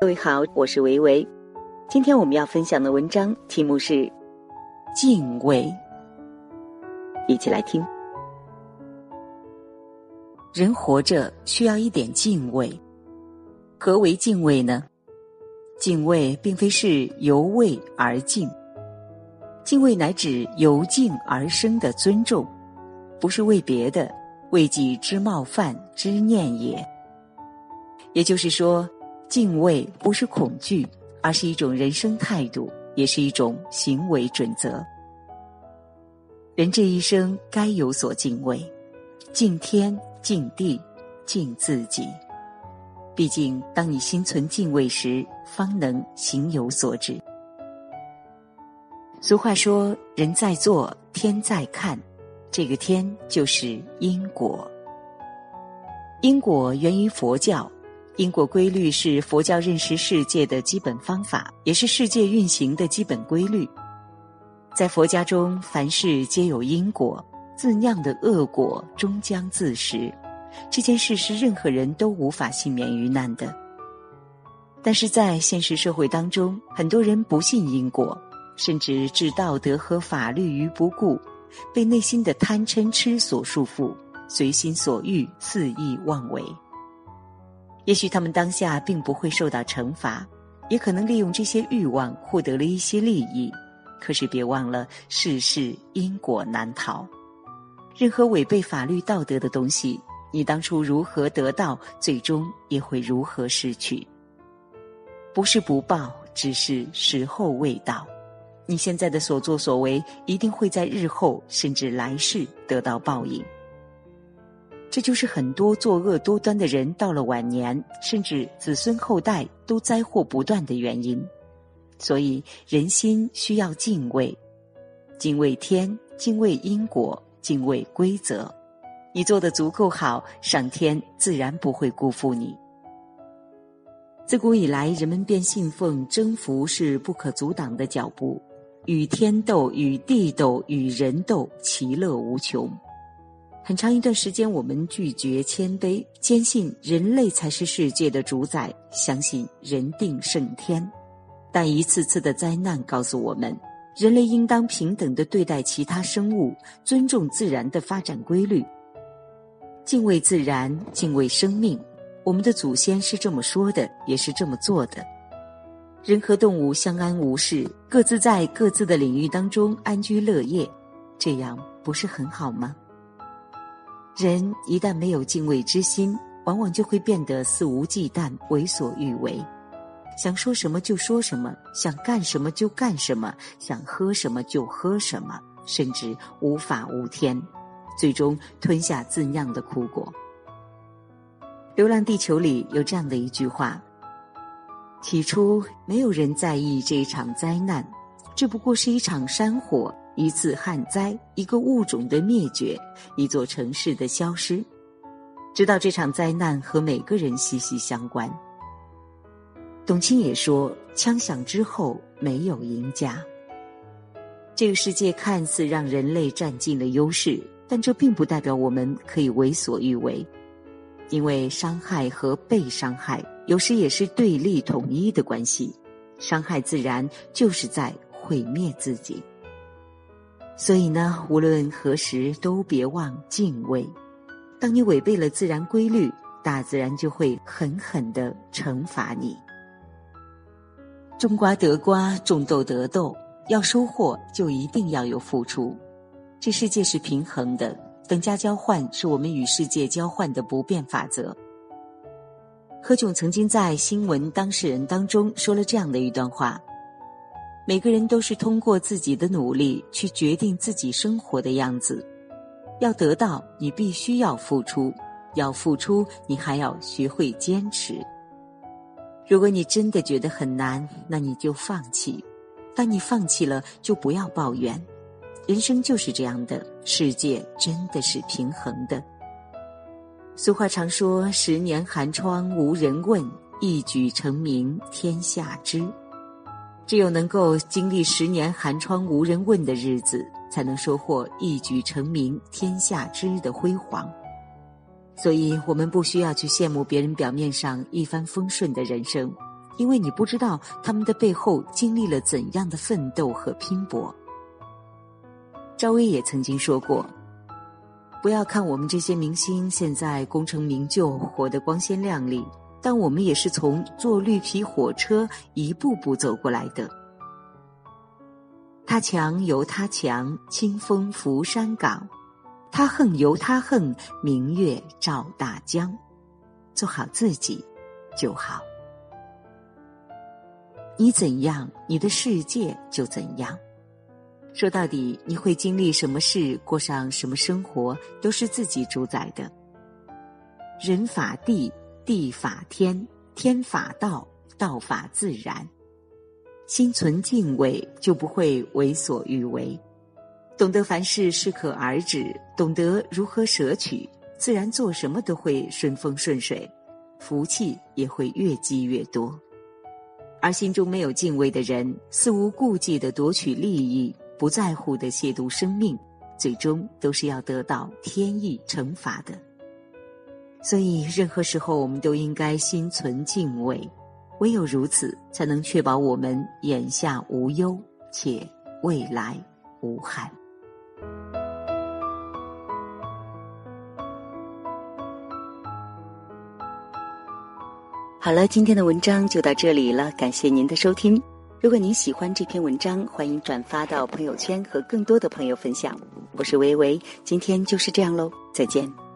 各位好，我是维维。今天我们要分享的文章题目是《敬畏》，一起来听。人活着需要一点敬畏。何为敬畏呢？敬畏并非是由畏而敬，敬畏乃指由敬而生的尊重，不是为别的，为己之冒犯之念也。也就是说。敬畏不是恐惧，而是一种人生态度，也是一种行为准则。人这一生该有所敬畏，敬天、敬地、敬自己。毕竟，当你心存敬畏时，方能行有所止。俗话说：“人在做，天在看。”这个天就是因果。因果源于佛教。因果规律是佛教认识世界的基本方法，也是世界运行的基本规律。在佛家中，凡事皆有因果，自酿的恶果终将自食。这件事是任何人都无法幸免于难的。但是在现实社会当中，很多人不信因果，甚至置道德和法律于不顾，被内心的贪嗔痴所束缚，随心所欲，肆意妄为。也许他们当下并不会受到惩罚，也可能利用这些欲望获得了一些利益。可是别忘了，世事因果难逃。任何违背法律道德的东西，你当初如何得到，最终也会如何失去。不是不报，只是时候未到。你现在的所作所为，一定会在日后甚至来世得到报应。这就是很多作恶多端的人到了晚年，甚至子孙后代都灾祸不断的原因。所以人心需要敬畏，敬畏天，敬畏因果，敬畏规则。你做的足够好，上天自然不会辜负你。自古以来，人们便信奉征服是不可阻挡的脚步，与天斗，与地斗，与人斗，其乐无穷。很长一段时间，我们拒绝谦卑，坚信人类才是世界的主宰，相信人定胜天。但一次次的灾难告诉我们，人类应当平等的对待其他生物，尊重自然的发展规律，敬畏自然，敬畏生命。我们的祖先是这么说的，也是这么做的。人和动物相安无事，各自在各自的领域当中安居乐业，这样不是很好吗？人一旦没有敬畏之心，往往就会变得肆无忌惮、为所欲为，想说什么就说什么，想干什么就干什么，想喝什么就喝什么，甚至无法无天，最终吞下自酿的苦果。《流浪地球》里有这样的一句话：“起初没有人在意这一场灾难，这不过是一场山火。”一次旱灾，一个物种的灭绝，一座城市的消失，直到这场灾难和每个人息息相关。董卿也说：“枪响之后没有赢家。”这个世界看似让人类占尽了优势，但这并不代表我们可以为所欲为，因为伤害和被伤害有时也是对立统一的关系，伤害自然就是在毁灭自己。所以呢，无论何时都别忘敬畏。当你违背了自然规律，大自然就会狠狠的惩罚你。种瓜得瓜，种豆得豆，要收获就一定要有付出。这世界是平衡的，等价交换是我们与世界交换的不变法则。何炅曾经在新闻当事人当中说了这样的一段话。每个人都是通过自己的努力去决定自己生活的样子。要得到，你必须要付出；要付出，你还要学会坚持。如果你真的觉得很难，那你就放弃。当你放弃了，就不要抱怨。人生就是这样的，世界真的是平衡的。俗话常说：“十年寒窗无人问，一举成名天下知。”只有能够经历十年寒窗无人问的日子，才能收获一举成名天下知的辉煌。所以，我们不需要去羡慕别人表面上一帆风顺的人生，因为你不知道他们的背后经历了怎样的奋斗和拼搏。赵薇也曾经说过：“不要看我们这些明星现在功成名就，活得光鲜亮丽，但我们也是从坐绿皮火车一步步走过来的。他强由他强，清风拂山岗；他横由他横，明月照大江。做好自己就好。”你怎样，你的世界就怎样。说到底，你会经历什么事，过上什么生活，都是自己主宰的。人法地，地法天，天法道，道法自然。心存敬畏，就不会为所欲为。懂得凡事适可而止，懂得如何舍取，自然做什么都会顺风顺水，福气也会越积越多。而心中没有敬畏的人，肆无顾忌的夺取利益，不在乎的亵渎生命，最终都是要得到天意惩罚的。所以，任何时候我们都应该心存敬畏，唯有如此，才能确保我们眼下无忧，且未来无憾。好了，今天的文章就到这里了，感谢您的收听。如果您喜欢这篇文章，欢迎转发到朋友圈和更多的朋友分享。我是薇薇，今天就是这样喽，再见。